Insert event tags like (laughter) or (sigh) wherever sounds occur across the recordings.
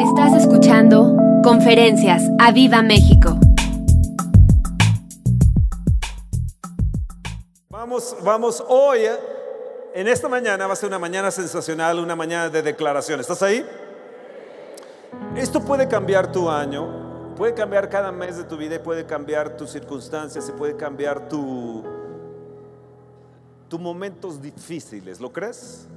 Estás escuchando Conferencias a Viva México. Vamos, vamos hoy, eh, en esta mañana va a ser una mañana sensacional, una mañana de declaración. ¿Estás ahí? Esto puede cambiar tu año, puede cambiar cada mes de tu vida puede cambiar tus circunstancias y puede cambiar tu, tus momentos difíciles. ¿Lo crees?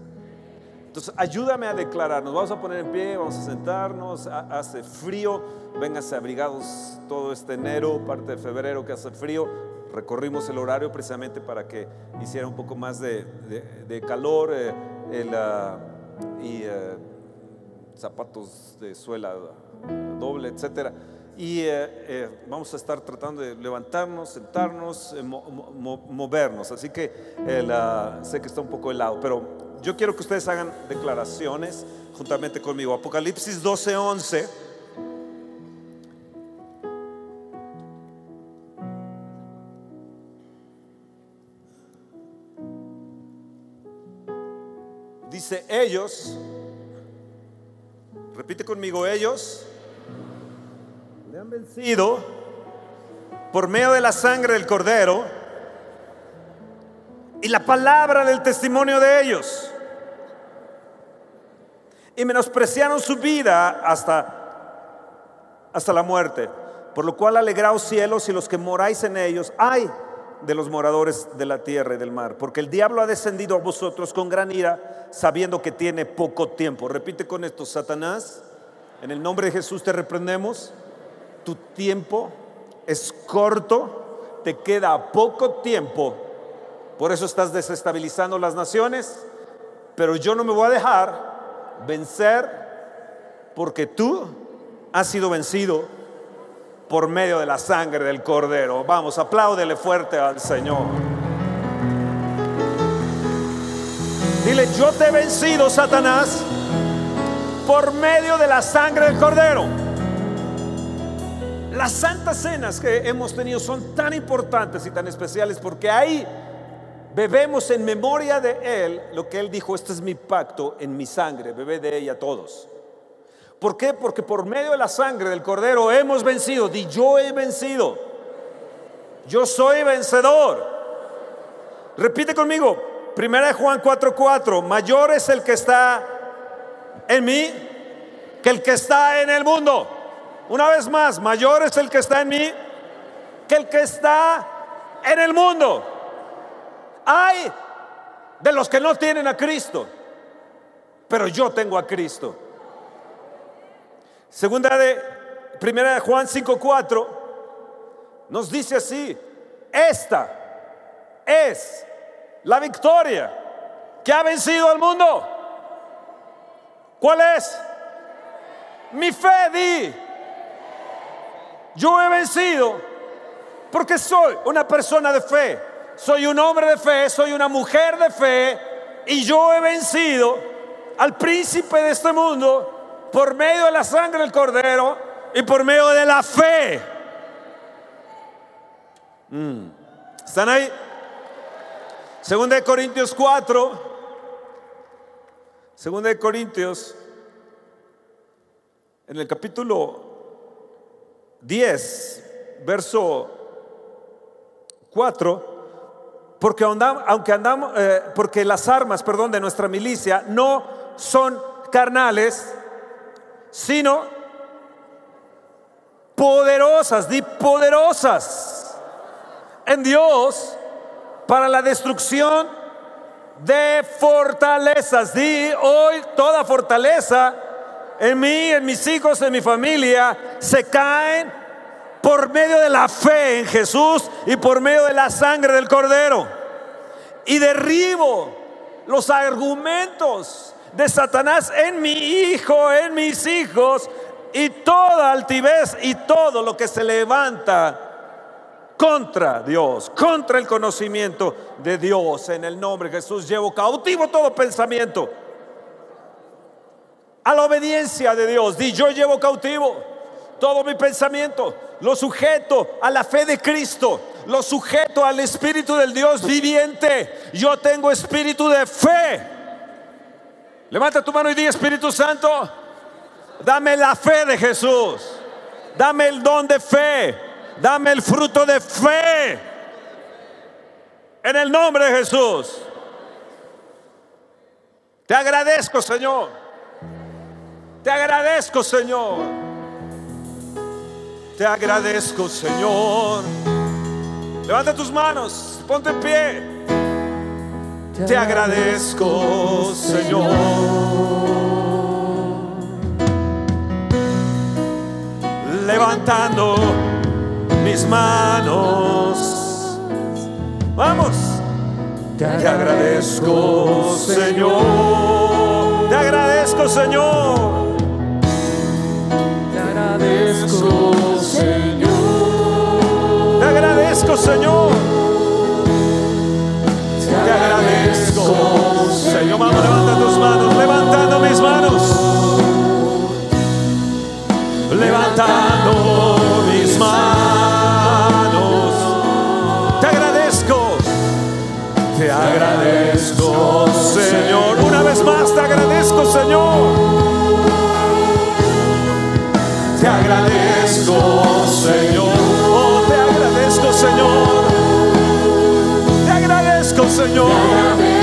Entonces, ayúdame a declarar. Nos vamos a poner en pie, vamos a sentarnos. ha- Hace frío, vénganse abrigados todo este enero, parte de febrero que hace frío. Recorrimos el horario precisamente para que hiciera un poco más de, de- calor eh, el, ah, y eh, zapatos de suela doble, etcétera. Y eh, vamos a estar tratando de levantarnos, sentarnos, mo- mo- mo- movernos. Así que ah, sé que está un poco helado, pero yo quiero que ustedes hagan declaraciones juntamente conmigo. Apocalipsis 12, 11. Dice ellos, repite conmigo, ellos le han vencido por medio de la sangre del cordero y la palabra del testimonio de ellos. Y menospreciaron su vida hasta, hasta la muerte. Por lo cual alegraos cielos y los que moráis en ellos, ay de los moradores de la tierra y del mar, porque el diablo ha descendido a vosotros con gran ira, sabiendo que tiene poco tiempo. Repite con esto, Satanás, en el nombre de Jesús te reprendemos. Tu tiempo es corto, te queda poco tiempo, por eso estás desestabilizando las naciones, pero yo no me voy a dejar vencer porque tú has sido vencido por medio de la sangre del cordero. Vamos, apláudele fuerte al Señor. Dile, yo te he vencido, Satanás, por medio de la sangre del cordero. Las santas cenas que hemos tenido son tan importantes y tan especiales porque ahí bebemos en memoria de Él lo que Él dijo, este es mi pacto en mi sangre, bebé de ella todos. ¿Por qué? Porque por medio de la sangre del cordero hemos vencido. Di yo he vencido. Yo soy vencedor. Repite conmigo. Primera Juan 4:4. Mayor es el que está en mí que el que está en el mundo. Una vez más, mayor es el que está en mí que el que está en el mundo. Hay de los que no tienen a Cristo, pero yo tengo a Cristo. Segunda de Primera de Juan 5:4 nos dice así, esta es la victoria que ha vencido al mundo. ¿Cuál es? Mi fe, di. Yo he vencido porque soy una persona de fe, soy un hombre de fe, soy una mujer de fe y yo he vencido al príncipe de este mundo por medio de la sangre del cordero y por medio de la fe. Mm. ¿Están ahí? Segunda de Corintios 4. Segunda de Corintios, en el capítulo 10, verso 4, porque aunque andamos, eh, porque las armas, perdón, de nuestra milicia no son carnales, sino poderosas, di poderosas en Dios para la destrucción de fortalezas. Di hoy toda fortaleza en mí, en mis hijos, en mi familia, se caen por medio de la fe en Jesús y por medio de la sangre del Cordero. Y derribo los argumentos de Satanás en mi hijo, en mis hijos, y toda altivez y todo lo que se levanta contra Dios, contra el conocimiento de Dios. En el nombre de Jesús llevo cautivo todo pensamiento a la obediencia de Dios. Di, yo llevo cautivo todo mi pensamiento, lo sujeto a la fe de Cristo, lo sujeto al Espíritu del Dios viviente. Yo tengo espíritu de fe. Levanta tu mano y di, Espíritu Santo, Dame la fe de Jesús. Dame el don de fe. Dame el fruto de fe. En el nombre de Jesús. Te agradezco, Señor. Te agradezco, Señor. Te agradezco, Señor. Levanta tus manos, ponte en pie. Te agradezco, Señor. Levantando mis manos. Vamos. Te agradezco, Señor. Te agradezco, Señor. Te agradezco, Señor. Te agradezco, Señor. Te agradezco, Señor. Vamos, levanta tus manos, levantando mis manos. Levantando mis manos. Te agradezco. Te agradezco, Señor. Una vez más te agradezco, Señor. Señor. Oh, te agradezco, Señor. Te agradezco, Señor.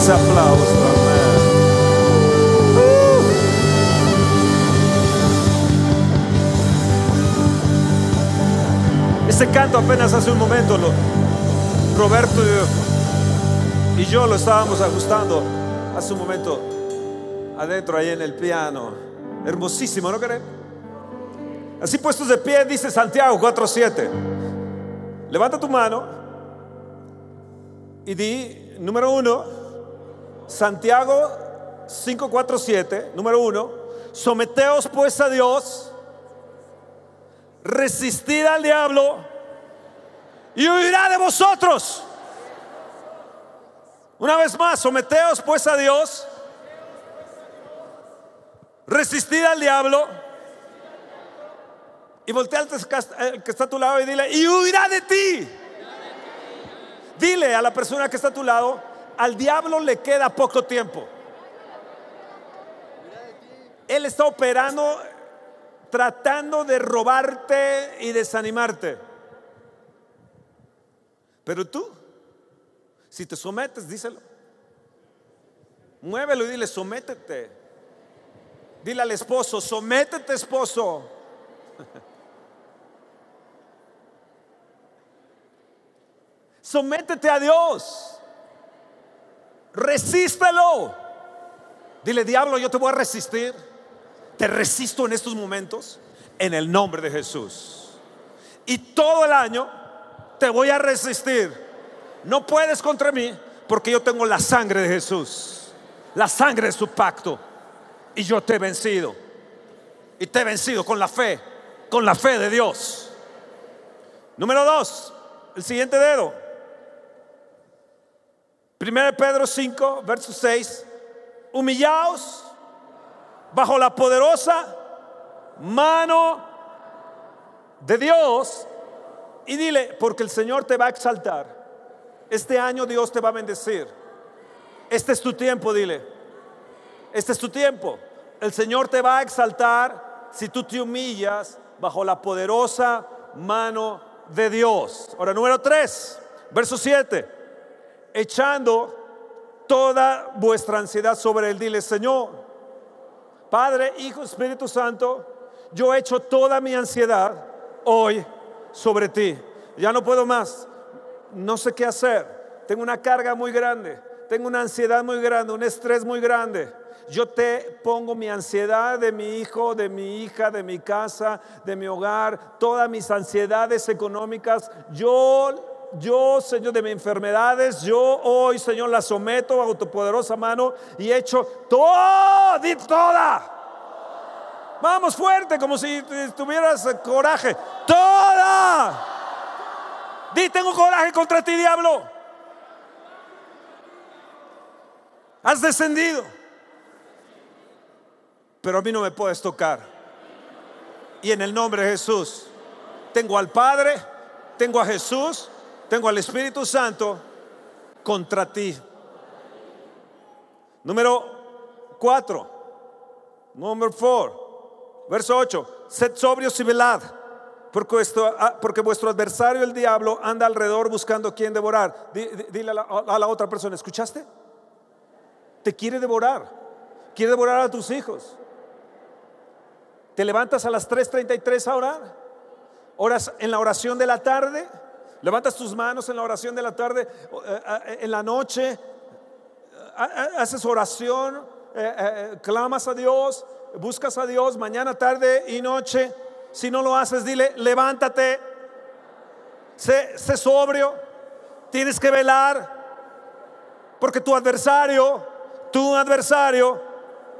Ese aplauso. Amén. Este canto apenas hace un momento, lo- Roberto y, y yo lo estábamos ajustando hace un momento adentro ahí en el piano. Hermosísimo, ¿no creen? Así puestos de pie, dice Santiago 4:7. Levanta tu mano y di, número uno, Santiago 5:47, número uno, someteos pues a Dios, resistid al diablo y huirá de vosotros. Una vez más, someteos pues a Dios, resistid al diablo y voltea al que está- está a tu lado y dile, y huirá de ti. Dile a la persona que está a tu lado, al diablo le queda poco tiempo. Él está operando tratando de robarte y desanimarte. Pero tú, si te sometes, díselo. Muévelo y dile, sométete. Dile al esposo, sométete esposo. (laughs) Sométete a Dios. Resístelo. Dile, diablo, yo te voy a resistir. Te resisto en estos momentos en el nombre de Jesús. Y todo el año te voy a resistir. No puedes contra mí porque yo tengo la sangre de Jesús. La sangre de su pacto. Y yo te he vencido. Y te he vencido con la fe. Con la fe de Dios. Número dos. El siguiente dedo. 1 Pedro 5, verso 6. Humillaos bajo la poderosa mano de Dios y dile, porque el Señor te va a exaltar. Este año Dios te va a bendecir. Este es tu tiempo, dile. Este es tu tiempo. El Señor te va a exaltar si tú te humillas bajo la poderosa mano de Dios. Ahora, número 3, verso 7. Echando toda vuestra ansiedad sobre Él. Dile, Señor, Padre, Hijo, Espíritu Santo, yo echo toda mi ansiedad hoy sobre ti. Ya no puedo más. No sé qué hacer. Tengo una carga muy grande. Tengo una ansiedad muy grande, un estrés muy grande. Yo te pongo mi ansiedad de mi hijo, de mi hija, de mi casa, de mi hogar, todas mis ansiedades económicas. Yo, yo, Señor, de mis enfermedades, yo hoy, Señor, la someto bajo tu poderosa mano y echo todo, di toda. Vamos fuerte, como si tuvieras coraje. Toda. Di, tengo coraje contra ti, diablo. Has descendido. Pero a mí no me puedes tocar. Y en el nombre de Jesús, tengo al Padre, tengo a Jesús, tengo al Espíritu Santo contra ti. Número 4. Número 4. Verso 8. Sed sobrios y velad. Porque vuestro, adversario, el diablo, anda alrededor buscando quien devorar. Di- di- Dile a la, a la otra persona, ¿escuchaste? Te quiere devorar. Quiere devorar a tus hijos. Te levantas a las 3.33 a orar. Oras en la oración de la tarde. Levantas tus manos en la oración de la tarde, eh, eh, en la noche, haces oración, eh, clamas a Dios, buscas a Dios mañana, tarde y noche. Si no lo haces, dile, levántate, sé, sé sobrio, tienes que velar, porque tu adversario, tu adversario,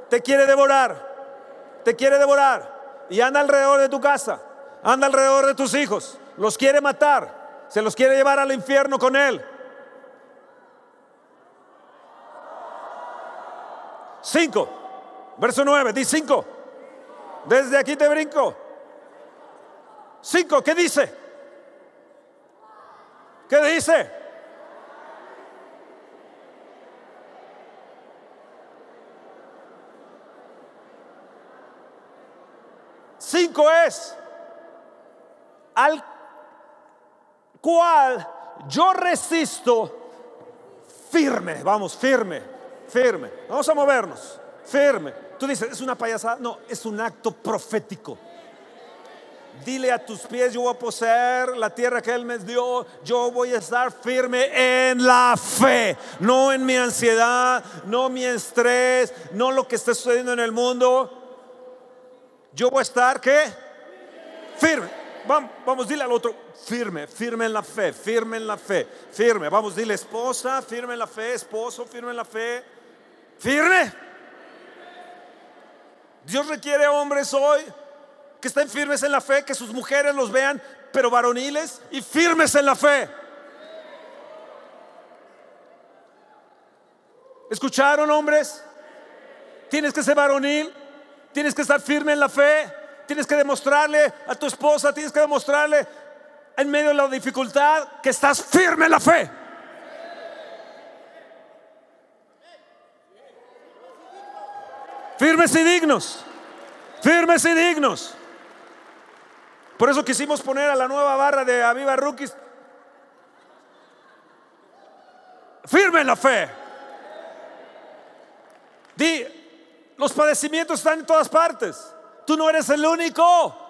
te quiere devorar, te quiere devorar y anda alrededor de tu casa, anda alrededor de tus hijos, los quiere matar se los quiere llevar al infierno con él. Cinco, verso nueve, di cinco. Desde aquí te brinco. Cinco, ¿qué dice? ¿Qué dice? Cinco es al cual yo resisto firme, vamos, firme, firme. Vamos a movernos, firme. Tú dices, ¿es una payasada? No, es un acto profético. Dile a tus pies, yo voy a poseer la tierra que Él me dio, yo voy a estar firme en la fe, no en mi ansiedad, no mi estrés, no lo que está sucediendo en el mundo. Yo voy a estar, ¿qué? Firme. Vamos, vamos, dile al otro, firme, firme en la fe, firme en la fe, firme. Vamos, dile esposa, firme en la fe, esposo, firme en la fe, firme. Dios requiere hombres hoy que estén firmes en la fe, que sus mujeres los vean, pero varoniles y firmes en la fe. ¿Escucharon hombres? Tienes que ser varonil, tienes que estar firme en la fe. Tienes que demostrarle a tu esposa, tienes que demostrarle en medio de la dificultad que estás firme en la fe. Firmes y dignos. Firmes y dignos. Por eso quisimos poner a la nueva barra de Aviva Rookies. Firme en la fe. Di, los padecimientos están en todas partes. Tú no eres el único.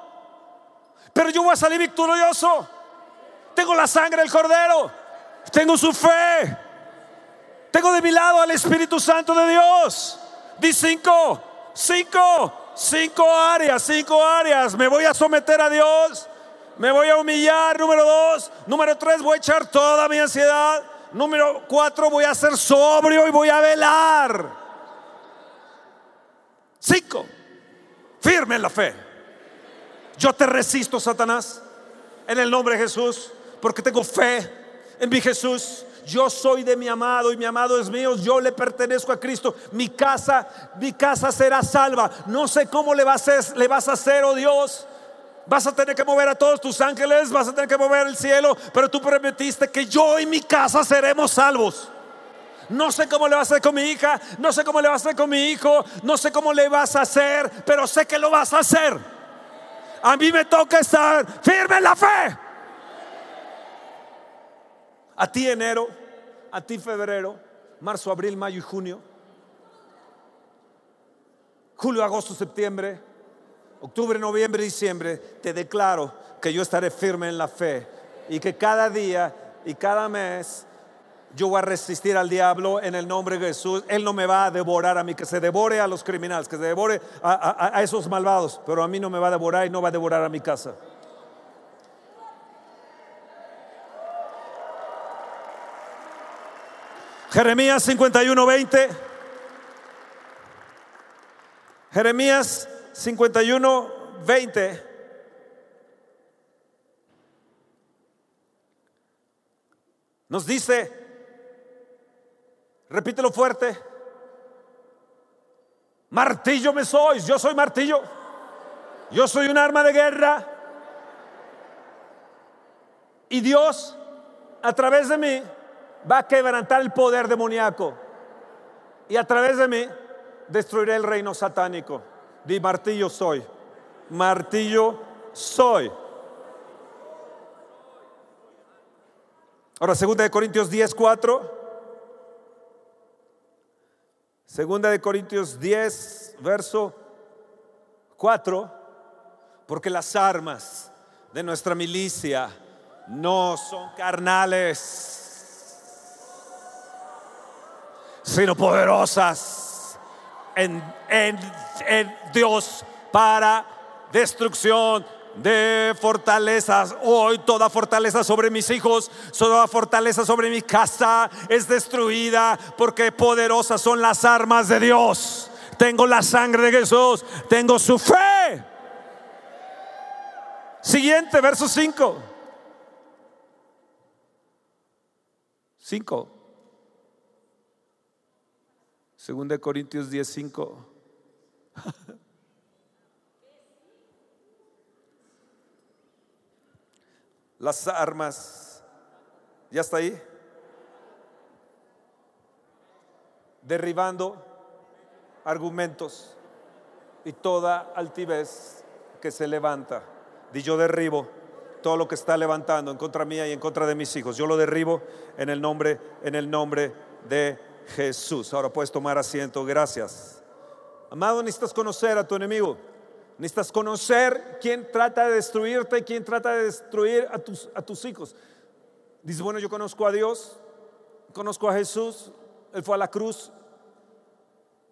Pero yo voy a salir victorioso. Tengo la sangre del cordero. Tengo su fe. Tengo de mi lado al Espíritu Santo de Dios. Di cinco, cinco, cinco áreas, cinco áreas. Me voy a someter a Dios. Me voy a humillar. Número dos. Número tres, voy a echar toda mi ansiedad. Número cuatro, voy a ser sobrio y voy a velar. Cinco firme en la fe. Yo te resisto, Satanás, en el nombre de Jesús, porque tengo fe en mi Jesús. Yo soy de mi amado y mi amado es mío. Yo le pertenezco a Cristo. Mi casa, mi casa será salva. No sé cómo le vas a hacer, oh Dios. Vas a tener que mover a todos tus ángeles, vas a tener que mover el cielo, pero tú prometiste que yo y mi casa seremos salvos. No sé cómo le vas a hacer con mi hija, no sé cómo le vas a hacer con mi hijo, no sé cómo le vas a hacer, pero sé que lo vas a hacer. A mí me toca estar firme en la fe. A ti enero, a ti febrero, marzo, abril, mayo y junio. Julio, agosto, septiembre, octubre, noviembre, diciembre, te declaro que yo estaré firme en la fe y que cada día y cada mes yo voy a resistir al diablo en el nombre de Jesús. Él no me va a devorar a mí, que se devore a los criminales, que se devore a, esos malvados, pero a mí no me va a devorar y no va a devorar a mi casa. Jeremías 51, 20. Jeremías 51, 20. Nos dice, Repítelo fuerte. Martillo me sois, yo soy martillo. Yo soy un arma de guerra. Y Dios, a través de mí, va a quebrantar el poder demoníaco. Y a través de mí, destruiré el reino satánico. Di martillo soy. Martillo soy. Ahora, 2 Corintios 10, 4. Segunda de Corintios 10, verso 4, porque las armas de nuestra milicia no son carnales, sino poderosas en, en- en Dios para destrucción de fortalezas. Hoy toda fortaleza sobre mis hijos, toda fortaleza sobre mi casa es destruida porque poderosas son las armas de Dios. Tengo la sangre de Jesús, tengo su fe. Siguiente, verso 5. 5. Segunda de Corintios 10, 5. (laughs) Las armas. ¿Ya está ahí? Derribando argumentos y toda altivez que se levanta. Di yo derribo todo lo que está levantando en contra mía y en contra de mis hijos. Yo lo derribo en el nombre, en el nombre de Jesús. Ahora puedes tomar asiento. Gracias. Amado, necesitas conocer a tu enemigo. Necesitas conocer quién trata de destruirte quién trata de destruir a tus, a tus hijos. Dice, bueno, yo conozco a Dios, conozco a Jesús, Él fue a la cruz,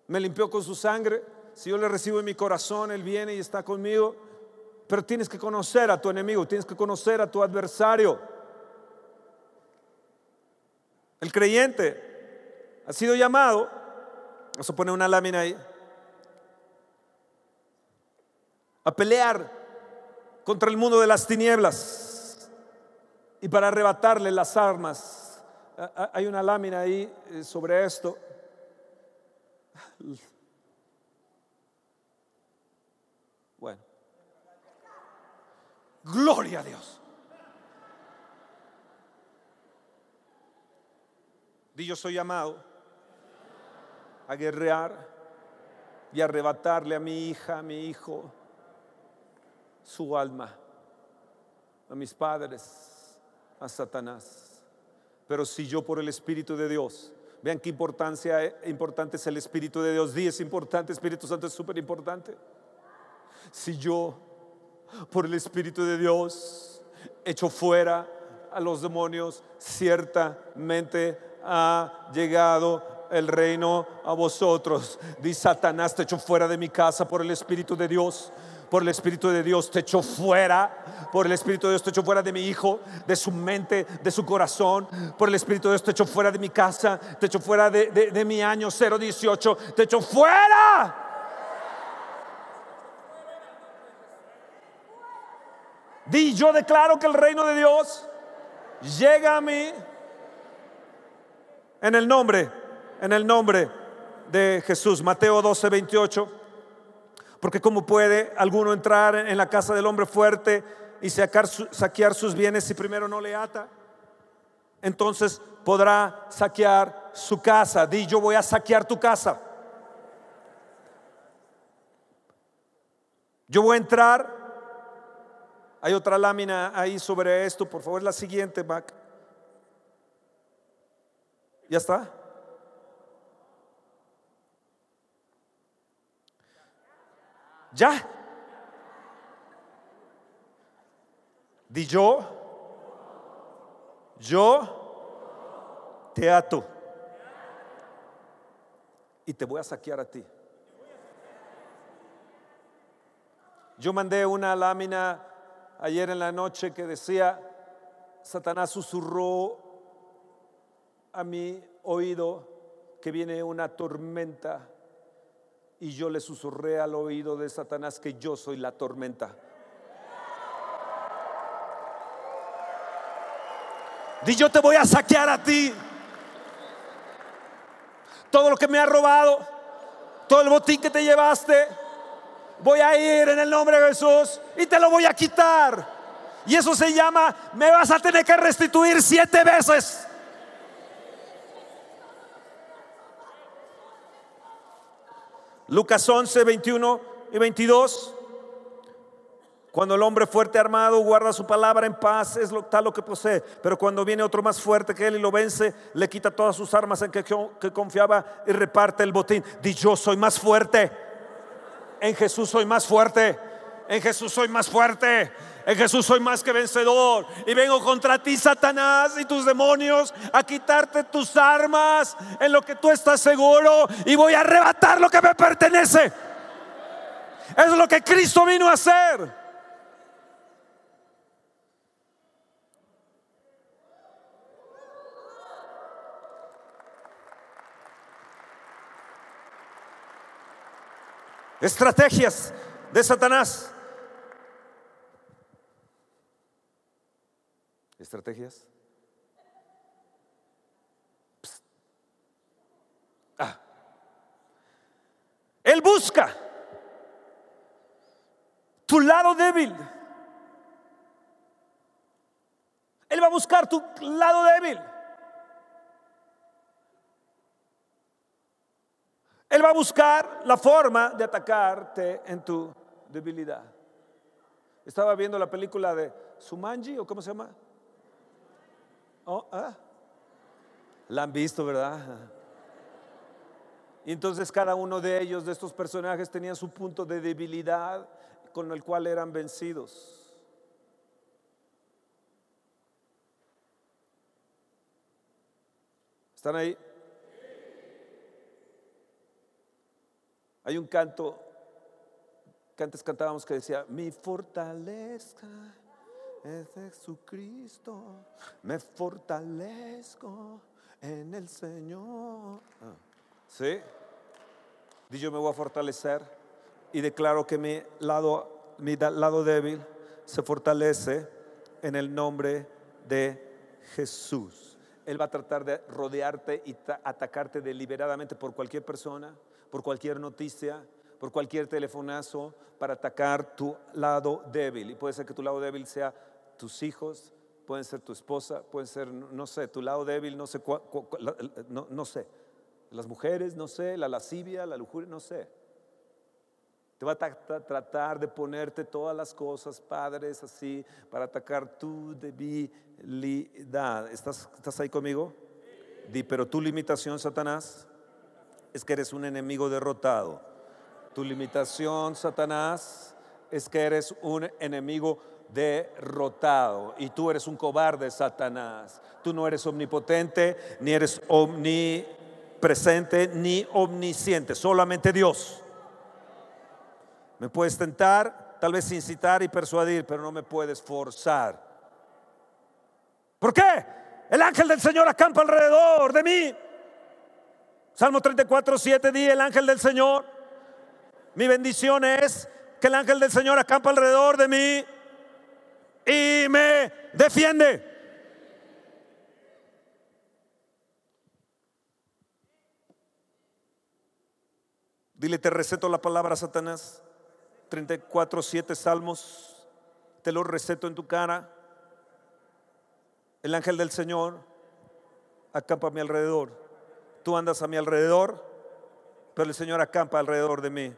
me limpió con su sangre. Si yo le recibo en mi corazón, Él viene y está conmigo. Pero tienes que conocer a tu enemigo, tienes que conocer a tu adversario. El creyente ha sido llamado, vamos a poner una lámina ahí, a pelear contra el mundo de las tinieblas y para arrebatarle las armas. Ah, ah, Hay una lámina ahí eh, sobre esto. Bueno. Gloria a Dios. Di yo soy llamado a guerrear y arrebatarle a mi hija, a mi hijo, su alma, a mis padres, a Satanás. Pero si yo por el Espíritu de Dios, vean qué importancia, importante es el Espíritu de Dios, di es importante, Espíritu Santo es súper importante. Si yo por el Espíritu de Dios echo fuera a los demonios, ciertamente ha llegado el reino a vosotros. Di Satanás, te echo fuera de mi casa por el Espíritu de Dios. Por el Espíritu de Dios te echo fuera. Por el Espíritu de Dios te echo fuera de mi hijo, de su mente, de su corazón. Por el Espíritu de Dios te echo fuera de mi casa. Te echo fuera de, mi año 018. Te echo fuera. Di, yo declaro que el reino de Dios llega a mí en el nombre, en el nombre de Jesús. Mateo 12, 28. Porque cómo puede alguno entrar en la casa del hombre fuerte y sacar saquear sus bienes si primero no le ata. Entonces podrá saquear su casa. Di, yo voy a saquear tu casa. Yo voy a entrar hay otra lámina ahí sobre esto, por favor, la siguiente, Mac. ¿Ya está? ¿Ya? Di yo, yo te ato y te voy a saquear a ti. Yo mandé una lámina ayer en la noche que decía, Satanás susurró a mi oído que viene una tormenta y yo le susurré al oído de Satanás que yo soy la tormenta. Di yo te voy a saquear a ti. Todo lo que me ha robado, todo el botín que te llevaste, voy a ir en el nombre de Jesús y te lo voy a quitar. Y eso se llama, me vas a tener que restituir siete veces. Lucas 11, 21 y 22. Cuando el hombre fuerte armado guarda su palabra en paz, es lo, tal lo que posee. Pero cuando viene otro más fuerte que él y lo vence, le quita todas sus armas en que, que confiaba y reparte el botín. Di yo soy más fuerte. En Jesús soy más fuerte. En Jesús soy más fuerte. En Jesús soy más que vencedor. Y vengo contra ti, Satanás, y tus demonios, a quitarte tus armas en lo que tú estás seguro. Y voy a arrebatar lo que me pertenece. Eso es lo que Cristo vino a hacer. Estrategias de Satanás. Estrategias. Ah. Él busca tu lado débil. Él va a buscar tu lado débil. Él va a buscar la forma de atacarte en tu debilidad. Estaba viendo la película de Sumanji, o cómo se llama. Oh, ¿ah? La han visto, ¿verdad? Y entonces cada uno de ellos, de estos personajes, tenía su punto de debilidad con el cual eran vencidos. ¿Están ahí? Hay un canto que antes cantábamos que decía, mi fortaleza es Jesucristo, me fortalezco en el Señor. Ah, ¿Sí? Yo me voy a fortalecer y declaro que mi lado, mi lado débil se fortalece en el nombre de Jesús. Él va a tratar de rodearte y atacarte deliberadamente por cualquier persona por cualquier noticia, por cualquier telefonazo, para atacar tu lado débil. Y puede ser que tu lado débil sea tus hijos, pueden ser tu esposa, puede ser, no sé, tu lado débil, no sé, no, no sé. Las mujeres, no sé, la lascivia, la lujuria, no sé. Te va a tratar de ponerte todas las cosas, padres, así, para atacar tu debilidad. ¿Estás, estás ahí conmigo? Di, pero tu limitación, Satanás, es que eres un enemigo derrotado. Tu limitación, Satanás, es que eres un enemigo derrotado y tú eres un cobarde, Satanás. Tú no eres omnipotente, ni eres omnipresente, ni omnisciente, solamente Dios. Me puedes tentar, tal vez incitar y persuadir, pero no me puedes forzar. ¿Por qué? El ángel del Señor acampa alrededor de mí Salmo 34, 7 di el ángel del Señor. Mi bendición es que el ángel del Señor acampa alrededor de mí y me defiende. Dile, te receto la palabra, Satanás. 34, 7 salmos. Te lo receto en tu cara. El ángel del Señor acampa a mi alrededor Tú andas a mi alrededor, pero el Señor acampa alrededor de mí.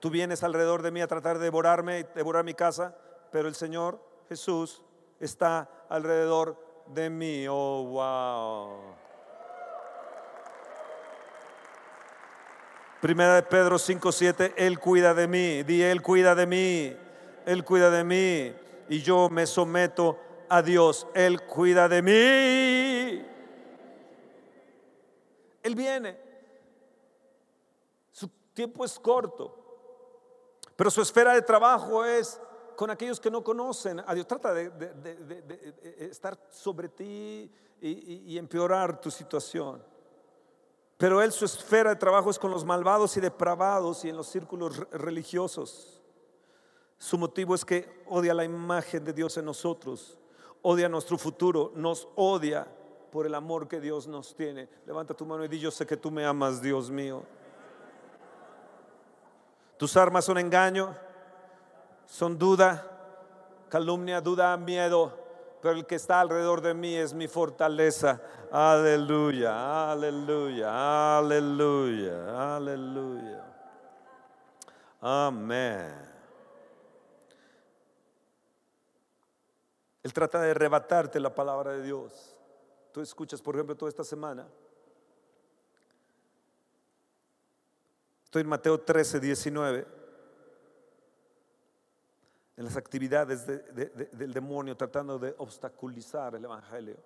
Tú vienes alrededor de mí a tratar de devorarme, devorar mi casa, pero el Señor Jesús está alrededor de mí. Oh, wow. Primera de Pedro 5:7, Él cuida de mí. Di, Él cuida de mí. Él cuida de mí. Y yo me someto a Dios. Él cuida de mí. Él viene. Su tiempo es corto, pero su esfera de trabajo es con aquellos que no conocen a Dios. Trata de, estar sobre ti y, y empeorar tu situación. Pero Él su esfera de trabajo es con los malvados y depravados y en los círculos religiosos. Su motivo es que odia la imagen de Dios en nosotros, odia nuestro futuro, nos odia por el amor que Dios nos tiene. Levanta tu mano y di, yo sé que tú me amas, Dios mío. Tus armas son engaño, son duda, calumnia, duda, miedo, pero el que está alrededor de mí es mi fortaleza. Aleluya, aleluya, aleluya, aleluya. Amén. Él trata de arrebatarte la palabra de Dios tú escuchas, por ejemplo, toda esta semana. Estoy en Mateo 13, 19. En las actividades de- de- de- del demonio tratando de obstaculizar el Evangelio.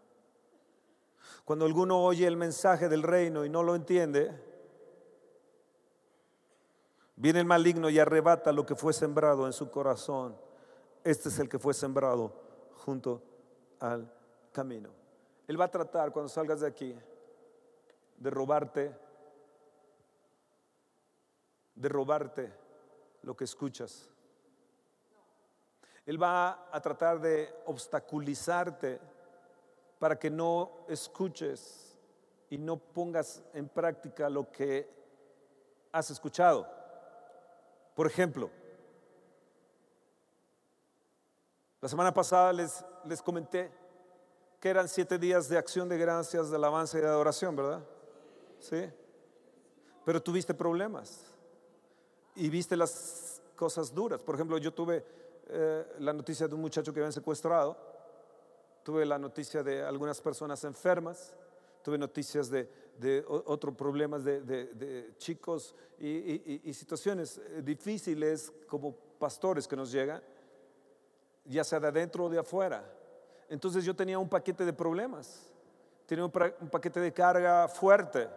Cuando alguno oye el mensaje del reino y no lo entiende, viene el maligno y arrebata lo que fue sembrado en su corazón. Este es el que fue sembrado junto al camino. Él va a tratar cuando salgas de aquí de robarte, de robarte lo que escuchas. Él va a tratar de obstaculizarte para que no escuches y no pongas en práctica lo que has escuchado. Por ejemplo, la semana pasada les, les comenté que eran siete días de acción de gracias, de alabanza y de adoración, ¿verdad? Sí. Pero tuviste problemas y viste las cosas duras. Por ejemplo, yo tuve eh, la noticia de un muchacho que habían secuestrado, tuve la noticia de algunas personas enfermas, tuve noticias de, de otros problemas de, de- chicos y, y- situaciones eh, difíciles como pastores que nos llegan, ya sea de adentro o de afuera. Entonces yo tenía un paquete de problemas, tenía un, paquete de carga fuerte.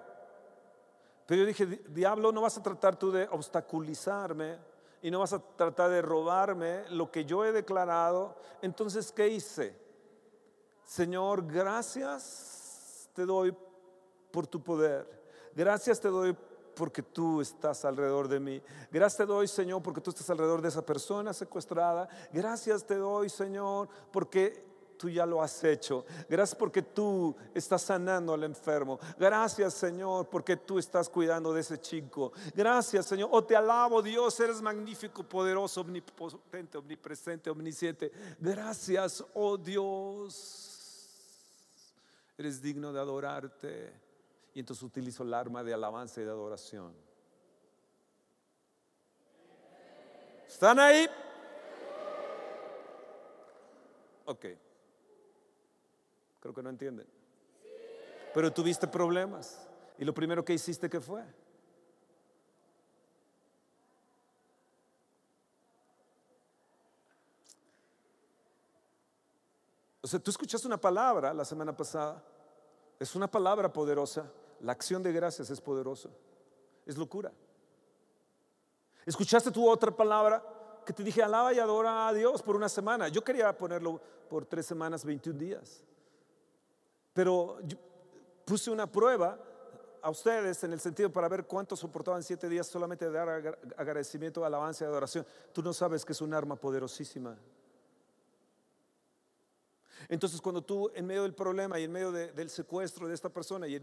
Pero yo dije, "Di- diablo, no vas a tratar tú de obstaculizarme y no vas a tratar de robarme lo que yo he declarado. Entonces, ¿qué hice? Señor, gracias te doy por tu poder. Gracias te doy porque tú estás alrededor de mí. Gracias te doy, Señor, porque tú estás alrededor de esa persona secuestrada. Gracias te doy, Señor, porque tú ya lo has hecho. Gracias porque tú estás sanando al enfermo. Gracias, Señor, porque tú estás cuidando de ese chico. Gracias, Señor. Oh, te alabo, Dios, eres magnífico, poderoso, omnipotente, omnipresente, omnisciente. Gracias, oh Dios. Eres digno de adorarte. Y entonces utilizo el arma de alabanza y de adoración. ¿Están ahí? Ok. Creo que no entienden. Pero tuviste problemas. Y lo primero que hiciste, ¿qué fue? O sea, tú escuchaste una palabra la semana pasada. Es una palabra poderosa. La acción de gracias es poderosa. Es locura. Escuchaste tu otra palabra que te dije, alaba y adora a Dios por una semana. Yo quería ponerlo por tres semanas, 21 días. Pero puse una prueba a ustedes en el sentido para ver cuánto soportaban siete días solamente de dar agra- agradecimiento, alabanza y adoración. Tú no sabes que es un arma poderosísima. Entonces, cuando tú en medio del problema y en medio de- del secuestro de esta persona y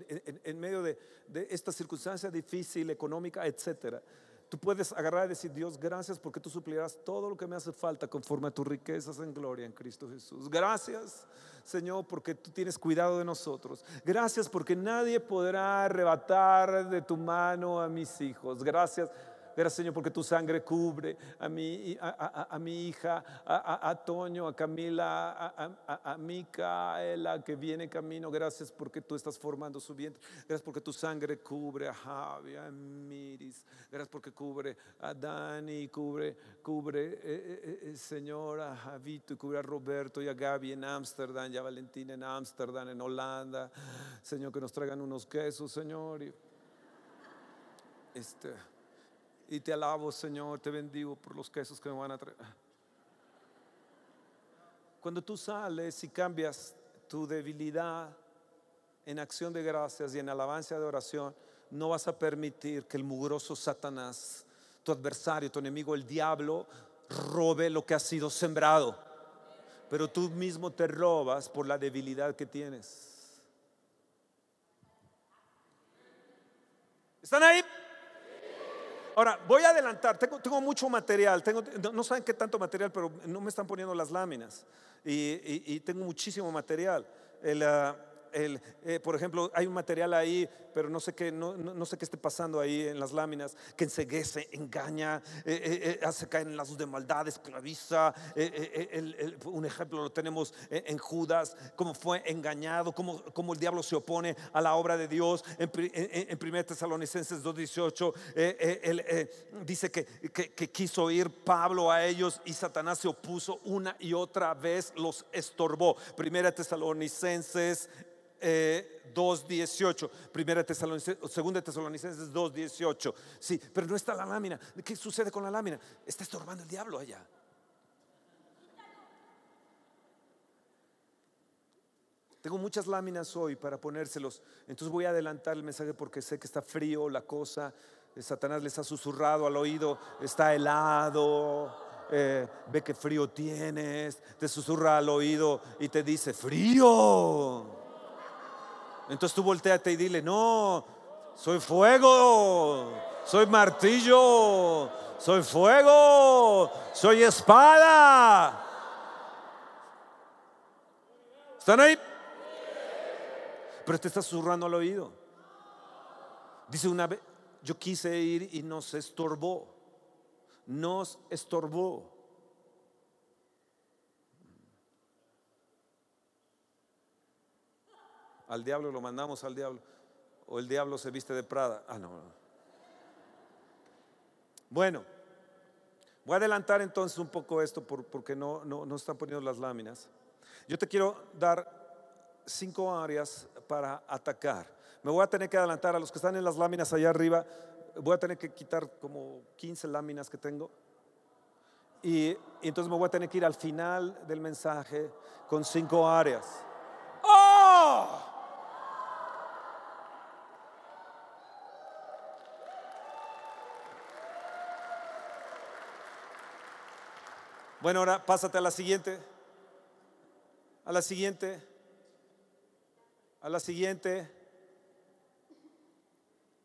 en medio de, de esta circunstancia difícil, económica, etcétera, tú puedes agarrar y decir, Dios, gracias porque tú suplirás todo lo que me hace falta conforme a tus riquezas en gloria en Cristo Jesús. Gracias, Señor, porque tú tienes cuidado de nosotros. Gracias porque nadie podrá arrebatar de tu mano a mis hijos. Gracias. Gracias Señor porque tu sangre cubre a mi, a, a- mi hija, a, Toño, a Camila, a, Micaela que viene camino. Gracias porque tú estás formando su vientre. Gracias porque tu sangre cubre a Javi, a Miris. Gracias porque cubre a Dani, cubre, cubre, eh, eh, eh, Señor, a Javito, y cubre a Roberto y a Gaby en Ámsterdam, y a Valentina en Ámsterdam, en Holanda. Señor, que nos traigan unos quesos, Señor. este, y te alabo, Señor, te bendigo por los quesos que me van a traer. Cuando tú sales y cambias tu debilidad en acción de gracias y en alabanza de oración, no vas a permitir que el mugroso Satanás, tu adversario, tu enemigo, el diablo, robe lo que ha sido sembrado. Pero tú mismo te robas por la debilidad que tienes. ¿Están ahí? Ahora, voy a adelantar, tengo, mucho material, tengo, no, saben qué tanto material, pero no me están poniendo las láminas. Y tengo muchísimo material. El, ah, eh, por ejemplo, hay un material ahí, pero no sé qué, no, sé qué esté pasando ahí en las láminas, que enseguece, engaña, eh, eh, hace caer en lazos de maldad, esclaviza. un ejemplo lo tenemos en, Judas, cómo fue engañado, cómo, cómo el diablo se opone a la obra de Dios. En, en, en 1 Tesalonicenses 2.18 eh, eh, él, dice que, que- que quiso ir Pablo a ellos y Satanás se opuso una y otra vez, los estorbó. Primera Tesalonicenses eh, 2.18, primera Tesalonicenses, segunda Tesalonicenses 2.18. Sí, pero no está la lámina. ¿Qué sucede con la lámina? Está estorbando el diablo allá. Tengo muchas láminas hoy para ponérselos. Entonces voy a adelantar el mensaje porque sé que está frío la cosa. Eh, Satanás les ha susurrado al oído, está helado, eh, ve que frío tienes, te susurra al oído y te dice, frío. Entonces tú volteate y dile, no, soy fuego, soy martillo, soy fuego, soy espada. ¿Están ahí? Pero te está susurrando al oído. Dice una vez, yo quise ir y nos estorbó. Nos estorbó. Al diablo lo mandamos al diablo. O el diablo se viste de Prada. Ah, no. no. Bueno, voy a adelantar entonces un poco esto por- porque no, no, no están poniendo las láminas. Yo te quiero dar cinco áreas para atacar. Me voy a tener que adelantar a los que están en las láminas allá arriba. Voy a tener que quitar como 15 láminas que tengo. Y, y entonces me voy a tener que ir al final del mensaje con cinco áreas. ¡Oh! Bueno, ahora pásate a la siguiente. A la siguiente. A la siguiente.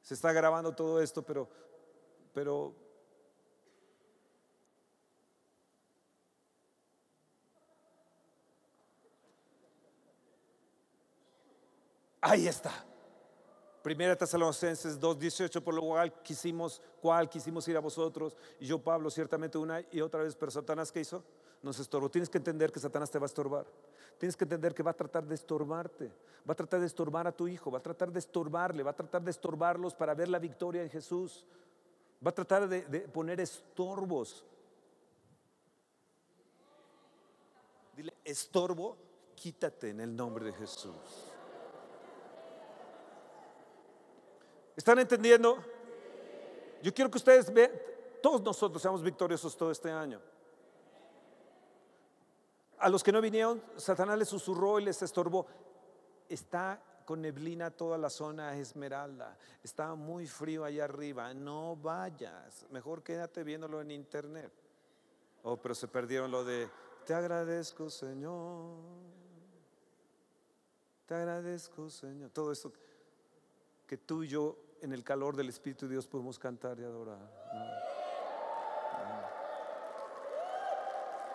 Se está grabando todo esto, pero, pero ahí está. Primera Tesalonicenses 2:18, por lo cual quisimos, cual quisimos ir a vosotros, y yo Pablo, ciertamente una y otra vez, pero Satanás, ¿qué hizo? Nos estorbó. Tienes que entender que Satanás te va a estorbar. Tienes que entender que va a tratar de estorbarte, va a tratar de estorbar a tu hijo, va a tratar de estorbarle, va a tratar de estorbarlos para ver la victoria en Jesús. Va a tratar de, de poner estorbos. Dile, estorbo, quítate en el nombre de Jesús. ¿Están entendiendo? Yo quiero que ustedes vean, todos nosotros seamos victoriosos todo este año. A los que no vinieron, Satanás les susurró y les estorbó. Está con neblina toda la zona esmeralda. Está muy frío allá arriba. No vayas. Mejor quédate viéndolo en internet. Oh, pero se perdieron lo de, te agradezco Señor. Te agradezco Señor. Todo eso que tú y yo en el calor del Espíritu de Dios podemos cantar y adorar.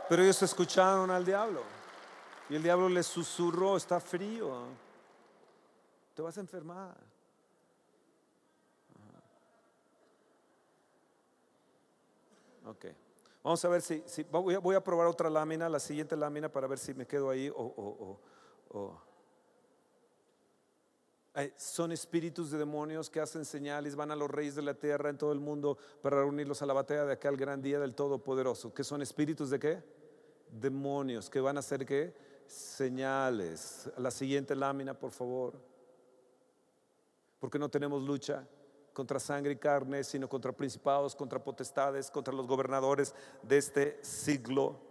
Pero ellos escucharon al diablo. Y el diablo les susurró, está frío. Te vas a enfermar. Ok. Vamos a ver si, voy, a, probar otra lámina, la siguiente lámina para ver si me quedo ahí o, o- o- o- son espíritus de demonios que hacen señales, van a los reyes de la tierra en todo el mundo para reunirlos a la batalla de aquel gran día del Todopoderoso. ¿Qué son espíritus de qué? Demonios que van a hacer qué? Señales. La siguiente lámina, por favor. Porque no tenemos lucha contra sangre y carne, sino contra principados, contra potestades, contra los gobernadores de este siglo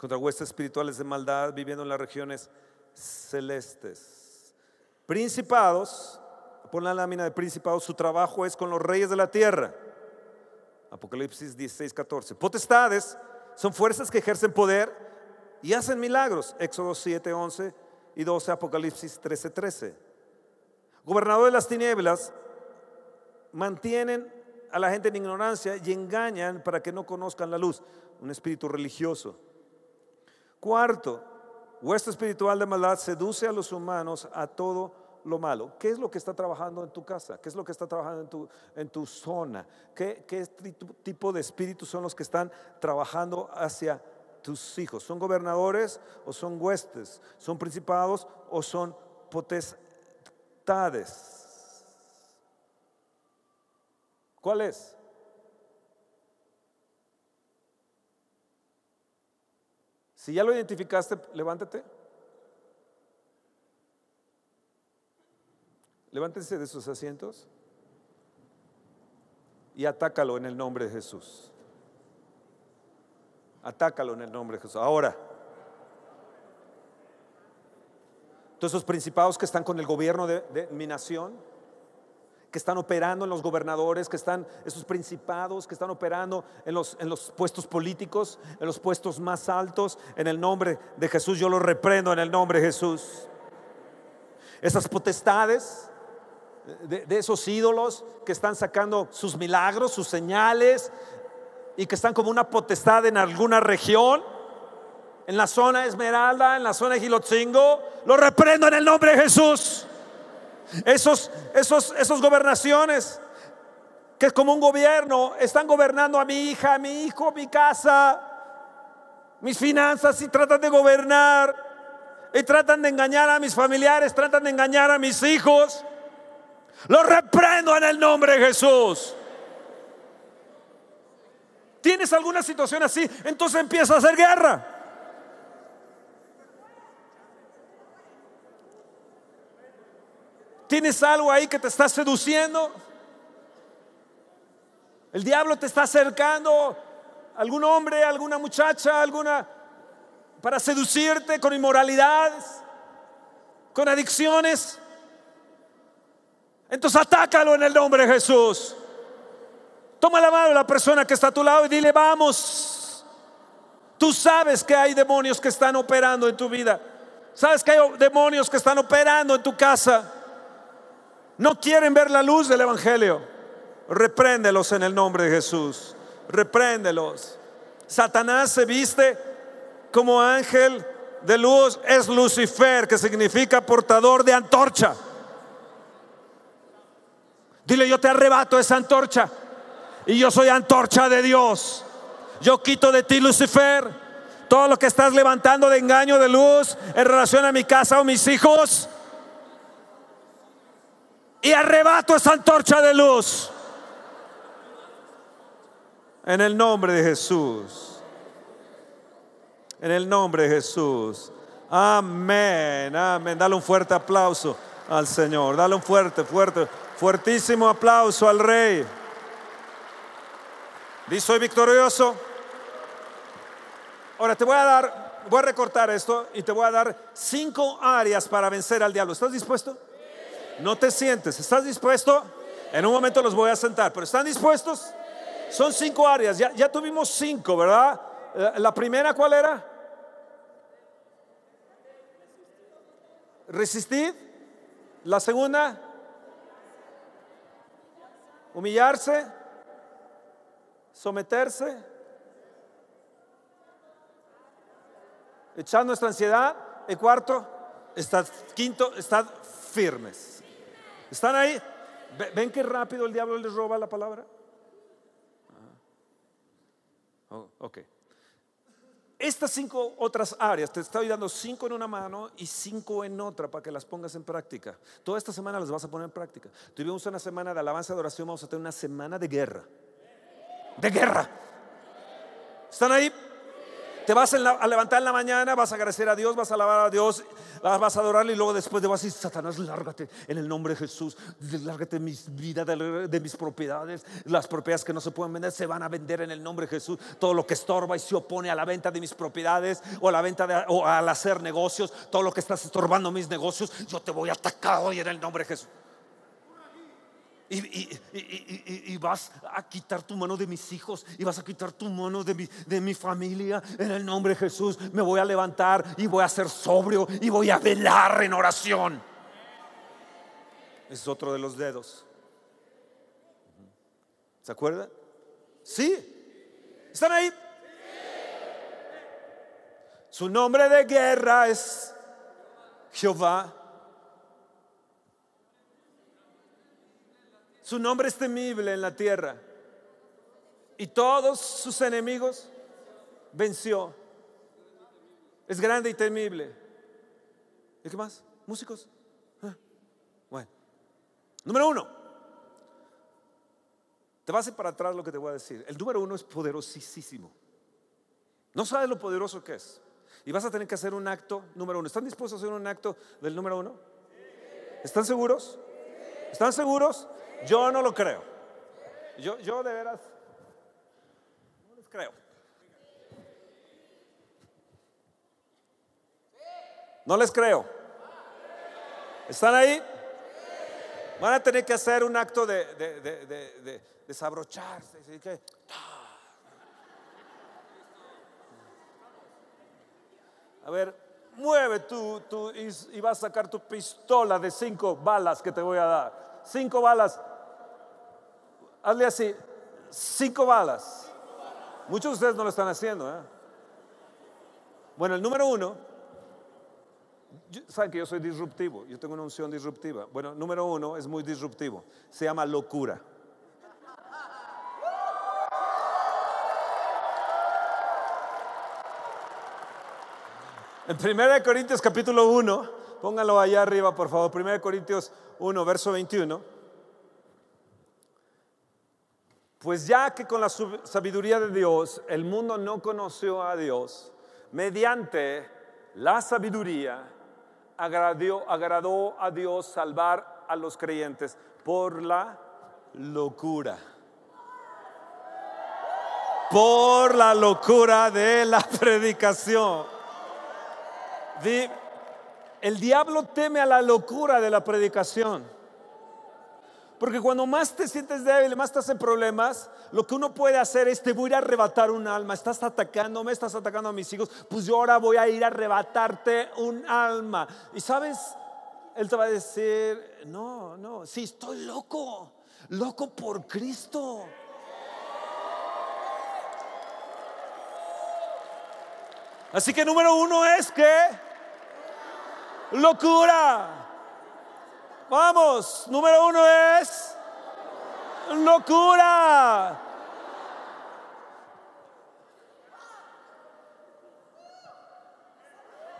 contra huestes espirituales de maldad viviendo en las regiones celestes. Principados, pon la lámina de principados, su trabajo es con los reyes de la tierra. Apocalipsis 16, 14. Potestades son fuerzas que ejercen poder y hacen milagros. Éxodo 7, 11 y 12, Apocalipsis 13, 13. Gobernador de las tinieblas mantienen a la gente en ignorancia y engañan para que no conozcan la luz. Un espíritu religioso. Cuarto, hueste espiritual de maldad seduce a los humanos a todo lo malo. ¿Qué es lo que está trabajando en tu casa? ¿Qué es lo que está trabajando en tu, en tu zona? ¿Qué, ¿Qué tipo de espíritus son los que están trabajando hacia tus hijos? ¿Son gobernadores o son huestes? ¿Son principados o son potestades? ¿Cuál es? Si ya lo identificaste, levántate. Levántense de sus asientos y atácalo en el nombre de Jesús. Atácalo en el nombre de Jesús. Ahora, todos esos principados que están con el gobierno de, de mi nación, que están operando en los gobernadores, que están esos principados, que están operando en los, en los puestos políticos, en los puestos más altos, en el nombre de Jesús. Yo los reprendo en el nombre de Jesús. Esas potestades de, de esos ídolos que están sacando sus milagros, sus señales, y que están como una potestad en alguna región, en la zona Esmeralda, en la zona de Gilotzingo, lo reprendo en el nombre de Jesús esos, esos, esos gobernaciones que es como un gobierno, están gobernando a mi hija, a mi hijo, mi casa, mis finanzas y tratan de gobernar y tratan de engañar a mis familiares, tratan de engañar a mis hijos. Lo reprendo en el nombre de Jesús. ¿Tienes alguna situación así? Entonces empieza a hacer guerra. ¿Tienes algo ahí que te está seduciendo? El diablo te está acercando, algún hombre, alguna muchacha, alguna, para seducirte con inmoralidades, con adicciones. Entonces atácalo en el nombre de Jesús. Toma la mano de la persona que está a tu lado y dile, vamos. Tú sabes que hay demonios que están operando en tu vida. Sabes que hay demonios que están operando en tu casa no quieren ver la luz del Evangelio, repréndelos en el nombre de Jesús. Repréndelos. Satanás se viste como ángel de luz, es Lucifer, que significa portador de antorcha. Dile, yo te arrebato esa antorcha. Y yo soy antorcha de Dios. Yo quito de ti, Lucifer, todo lo que estás levantando de engaño de luz en relación a mi casa o mis hijos y arrebato esa antorcha de luz. En el nombre de Jesús. En el nombre de Jesús. Amén, amén. Dale un fuerte aplauso al Señor. Dale un fuerte, fuerte, fuertísimo aplauso al Rey. Dice, soy victorioso. Ahora te voy a dar, voy a recortar esto y te voy a dar cinco áreas para vencer al diablo. ¿Estás dispuesto? No te sientes. ¿Estás dispuesto? En un momento los voy a sentar, pero ¿están dispuestos? Son cinco áreas. Ya, ya tuvimos cinco, ¿verdad? La primera, ¿cuál era? Resistir. La segunda, humillarse, someterse, echar nuestra ansiedad. El cuarto, está, quinto, estar firmes. ¿Están ahí? ¿Ven qué rápido el diablo les roba la palabra? Ah. Oh, ok. Estas cinco otras áreas, te estoy dando cinco en una mano y cinco en otra para que las pongas en práctica. Toda esta semana las vas a poner en práctica. Tuvimos una semana de alabanza de oración, vamos a tener una semana de guerra. De guerra. ¿Están ahí? Te vas a levantar en la mañana, vas a agradecer a Dios, vas a alabar a Dios, vas a adorarle y luego después te vas a decir, Satanás, lárgate en el nombre de Jesús, lárgate de mi vida, de, mis propiedades, las propiedades que no se pueden vender se van a vender en el nombre de Jesús. Todo lo que estorba y se opone a la venta de mis propiedades o a la venta o al hacer negocios, todo lo que estás estorbando mis negocios, yo te voy a atacar hoy en el nombre de Jesús y, vas a quitar tu mano de mis hijos y vas a quitar tu mano de mi, de mi familia. En el nombre de Jesús me voy a levantar y voy a ser sobrio y voy a velar en oración. Es otro de los dedos. ¿Se acuerdan? Sí. ¿Están ahí? Su nombre de guerra es Jehová. Su nombre es temible en la tierra. Y todos sus enemigos venció. Es grande y temible. ¿Y qué más? ¿Músicos? Ah, Bueno. Número uno. Te vas a ir para atrás lo que te voy a decir. El número uno es poderosísimo. No sabes lo poderoso que es. Y vas a tener que hacer un acto número uno. ¿Están dispuestos a hacer un acto del número uno? ¿Están seguros? ¿Están seguros? Yo no lo creo. Yo, yo de veras no les creo. No les creo. ¿Están ahí? Van a tener que hacer un acto de, de, de, de- de desabrocharse. que, A ver, mueve tú, y vas a sacar tu pistola de cinco balas que te voy a dar. Cinco balas. Hazle así. Cinco balas. Muchos de ustedes no lo están haciendo. ¿eh? Bueno, el número uno. Saben que yo soy disruptivo. Yo tengo una unción disruptiva. Bueno, número uno es muy disruptivo. Se llama locura. En 1 Corintios capítulo 1, pónganlo allá arriba por favor, 1 Corintios 1, verso 21. Pues ya que con la sabiduría de Dios el mundo no conoció a Dios, mediante la sabiduría agradó, agradó a Dios salvar a los creyentes por la locura. Por la locura de la (laughs) predicación. Di- el diablo teme a la locura de la predicación. Porque cuando más te sientes débil, más estás en problemas, lo que uno puede hacer es te voy a ir a arrebatar un alma. Estás atacándome, estás atacando a mis hijos. Pues yo ahora voy a ir a arrebatarte un alma. Y sabes, él te va a decir, no, no, sí, estoy loco. Loco por Cristo. Así que número uno es que locura. Vamos, número uno es locura.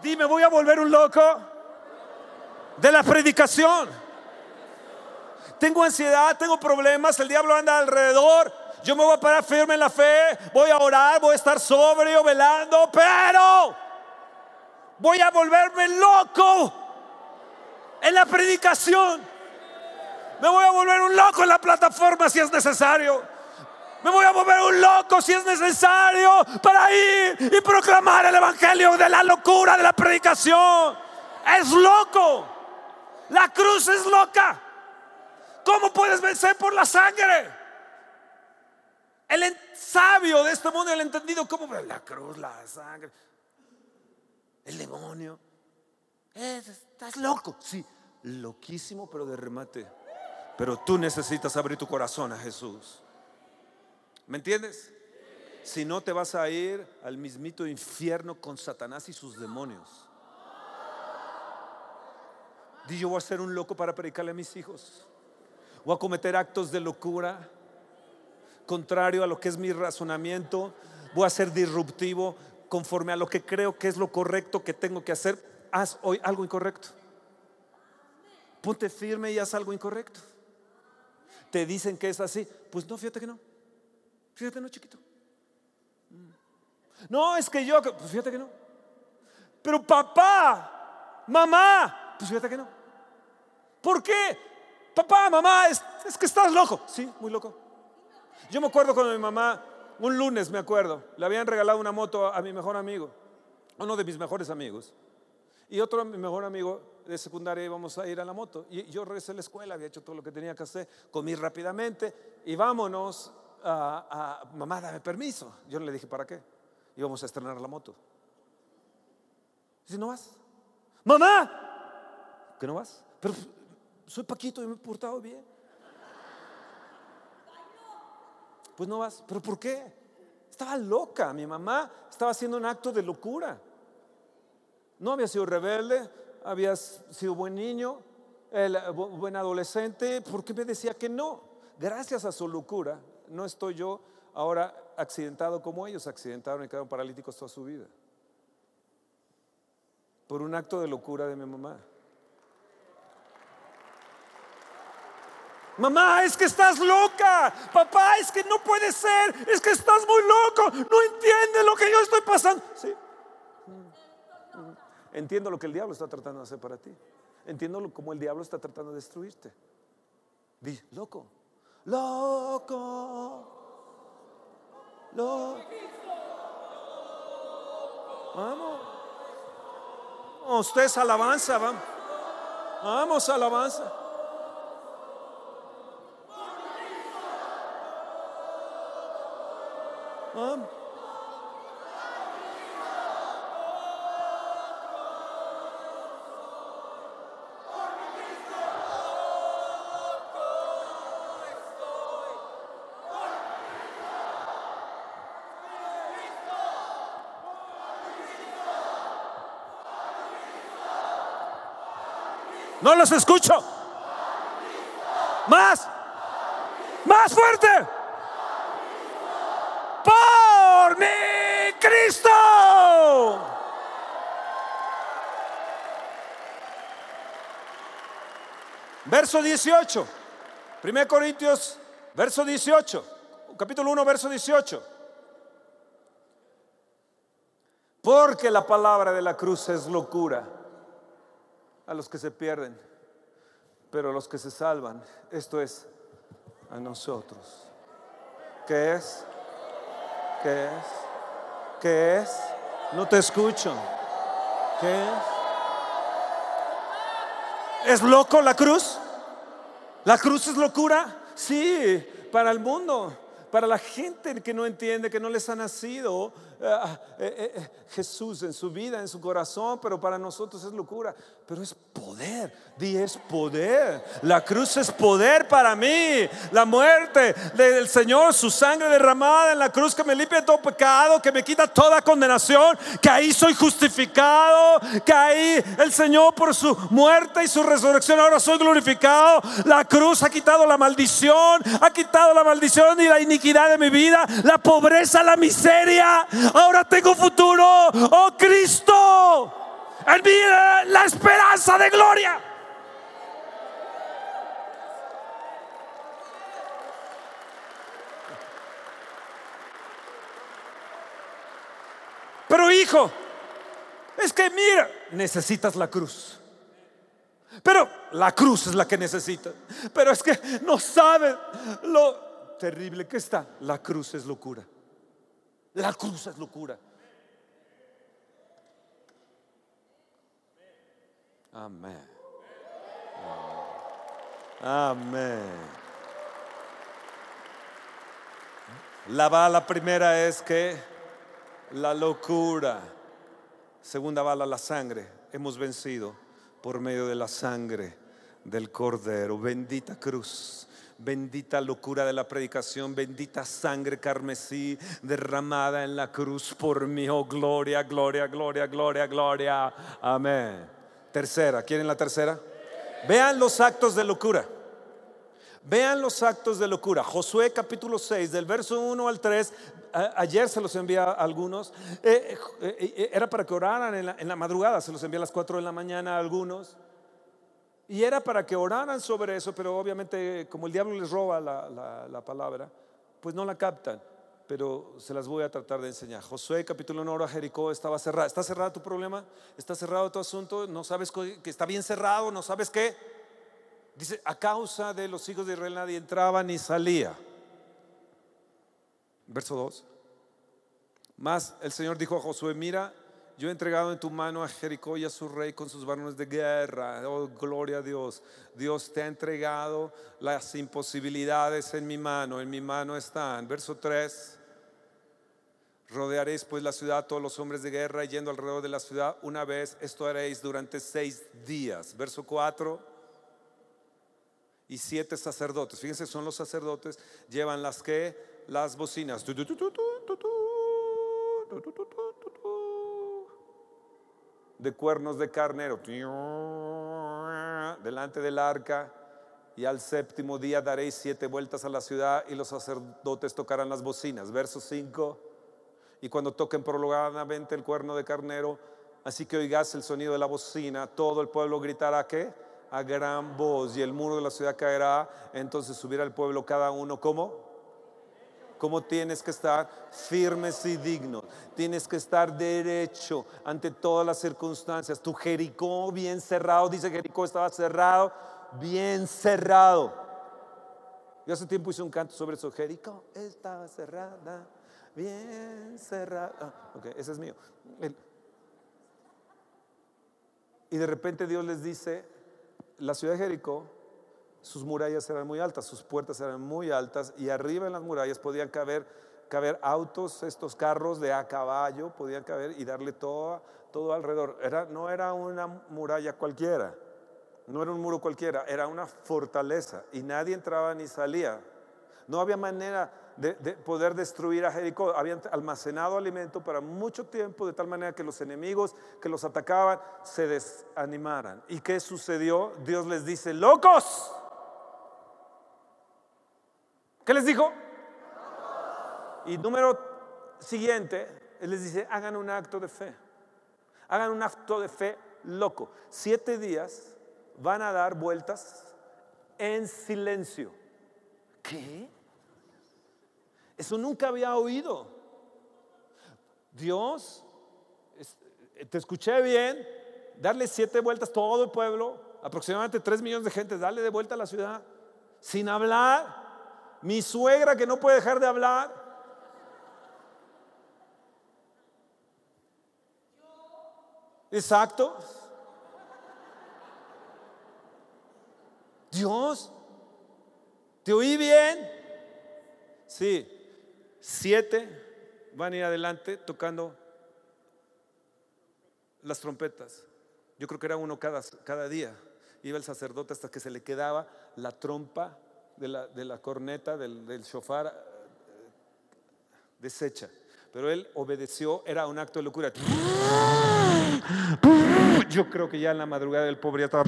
Dime, voy a volver un loco de la predicación. Tengo ansiedad, tengo problemas, el diablo anda alrededor. Yo me voy a parar firme en la fe, voy a orar, voy a estar sobrio, velando, pero voy a volverme loco en la predicación. Me voy a volver un loco en la plataforma si es necesario. Me voy a volver un loco si es necesario para ir y proclamar el evangelio de la locura de la predicación. Es loco. La cruz es loca. ¿Cómo puedes vencer por la sangre? El sabio de este mundo, el entendido, ¿cómo la cruz, la sangre? El demonio. Es- estás loco. Sí, loquísimo, pero de remate. Pero tú necesitas abrir tu corazón a Jesús. ¿Me entiendes? Si no, te vas a ir al mismito infierno con Satanás y sus demonios. Di yo voy a ser un loco para predicarle a mis hijos. Voy a cometer actos de locura contrario a lo que es mi razonamiento. Voy a ser disruptivo conforme a lo que creo que es lo correcto que tengo que hacer. Haz hoy algo incorrecto. Ponte firme y haz algo incorrecto. Te dicen que es así. Pues no, fíjate que no. Fíjate, no, chiquito. Mm. No, es que yo, pues fíjate que no. Pero papá, mamá, pues fíjate que no. ¿Por qué? Papá, mamá, es, es que estás loco. Sí, muy loco. Yo me acuerdo cuando mi mamá, un lunes me acuerdo, le habían regalado una moto a, a mi mejor amigo, uno de mis mejores amigos. Y otro, mi mejor amigo de secundaria, íbamos a ir a la moto. Y yo regresé a la escuela, había hecho todo lo que tenía que hacer, comí rápidamente y vámonos a, mamá, dame permiso. Yo le dije, ¿para qué? Íbamos a estrenar la moto. Dice, ¿no vas? Mamá, ¿que no vas? Pero soy Paquito y me he portado bien. Pues no vas. ¿Pero por qué? Estaba loca. Mi mamá estaba haciendo un acto de locura. No había sido rebelde, habías sido buen niño, buen adolescente. ¿Por qué me decía que no? Gracias a su locura, no estoy yo ahora accidentado como ellos accidentaron y quedaron paralíticos toda su vida. Por un acto de locura de mi mamá. Mamá, es que estás loca. Papá, es que no puede ser. Es que estás muy loco. No entiende lo que yo estoy pasando. Sí. Entiendo lo que el diablo está tratando de hacer para ti. Entiendo cómo el diablo está tratando de destruirte. Di, loco. Loco. Loco. Vamos. Ustedes alabanza, vamos. Vamos, alabanza. Vamos. No los escucho. Más. Más fuerte. Por mi Cristo. Verso 18. 1 Corintios, verso 18. Capítulo 1, verso 18. Porque la palabra de la cruz es locura a los que se pierden, pero a los que se salvan, esto es a nosotros. ¿Qué es? ¿Qué es? ¿Qué es? No te escucho. ¿Qué es? ¿Es loco la cruz? ¿La cruz es locura? Sí, para el mundo, para la gente que no entiende, que no les ha nacido eh, eh, eh, Jesús en su vida, en su corazón, pero para nosotros es locura. Pero es poder, es poder. La cruz es poder para mí. La muerte del Señor, su sangre derramada en la cruz que me limpia todo pecado, que me quita toda condenación, que ahí soy justificado, que ahí el Señor por su muerte y su resurrección ahora soy glorificado. La cruz ha quitado la maldición, ha quitado la maldición y la iniquidad de mi vida, la pobreza, la miseria ahora tengo futuro. Oh Cristo, mí la esperanza de gloria. Pero hijo, es que mira, necesitas la cruz. Pero la cruz es la que necesitas. Pero es que no sabes lo terrible que está. La cruz es locura. La cruz es locura. Amén. Amén. La bala primera es que la locura. Segunda bala, la sangre. Hemos vencido por medio de la sangre del Cordero. Bendita cruz. Bendita locura de la predicación, bendita sangre carmesí derramada en la cruz por mí. Oh, gloria, gloria, gloria, gloria, gloria. Amén. Tercera, ¿quieren la tercera? Vean los actos de locura. Vean los actos de locura. Josué capítulo 6, del verso 1 al 3. ayer se los envía a algunos. Eh, eh, eh, era para que oraran en la, la madrugada. Se los envía a las 4 de la mañana a algunos. Y era para que oraran sobre eso, pero obviamente como el diablo les roba la, palabra, pues no la captan. Pero se las voy a tratar de enseñar. Josué capítulo 1, Jericó estaba cerrado. ¿Está cerrado tu problema? ¿Está cerrado tu asunto? ¿No sabes que está bien cerrado? ¿No sabes qué? Dice, a causa de los hijos de Israel nadie entraba ni salía. Verso 2. Más el Señor dijo a Josué, mira, yo he entregado en tu mano a Jericó y a su rey con sus varones de guerra. Oh, gloria a Dios. Dios te ha entregado las imposibilidades en mi mano. En mi mano están. Verso 3. Rodearéis pues la ciudad, todos los hombres de guerra, yendo alrededor de la ciudad una vez. Esto haréis durante seis días. Verso 4. Y siete sacerdotes, fíjense, son los sacerdotes, llevan las que, las bocinas. de cuernos de carnero delante del arca. Y al séptimo día daréis siete vueltas a la ciudad y los sacerdotes tocarán las bocinas. Verso 5. Y cuando toquen prolongadamente el cuerno de carnero, así que oigas el sonido de la bocina, todo el pueblo gritará que a gran voz y el muro de la ciudad caerá. Entonces subirá el pueblo cada uno como cómo tienes que estar firmes y dignos. Tienes que estar derecho ante todas las circunstancias. Tu Jericó bien cerrado, dice Jericó estaba cerrado, bien cerrado. Yo hace tiempo hice un canto sobre eso. Jericó estaba cerrada, bien cerrada. Ah, ok, ese es mío. Y de repente Dios les dice, la ciudad de Jericó sus murallas eran muy altas, sus puertas eran muy altas y arriba en las murallas podían caber, caber autos, estos carros de a caballo, podían caber y darle todo, todo alrededor. Era, no era una muralla cualquiera, no era un muro cualquiera, era una fortaleza y nadie entraba ni salía. No había manera de, de, poder destruir a Jericó. Habían almacenado alimento para mucho tiempo de tal manera que los enemigos que los atacaban se desanimaran. ¿Y qué sucedió? Dios les dice, locos. ¿Qué les dijo? Y número siguiente, Él les dice, hagan un acto de fe. Hagan un acto de fe loco. Siete días van a dar vueltas en silencio. ¿Qué? Eso nunca había oído. Dios, te escuché bien, darle siete vueltas todo el pueblo, aproximadamente tres millones de gente, darle de vuelta a la ciudad, sin hablar mi suegra que no puede dejar de hablar. Exacto. Dios, ¿te oí bien? Sí, siete van a ir adelante tocando las trompetas. Yo creo que era uno cada, cada día. Iba el sacerdote hasta que se le quedaba la trompa de la, de la corneta, del, del shofar, eh, deshecha. Pero él obedeció, era un acto de locura. Yo creo que ya en la madrugada del pobre ya estaba.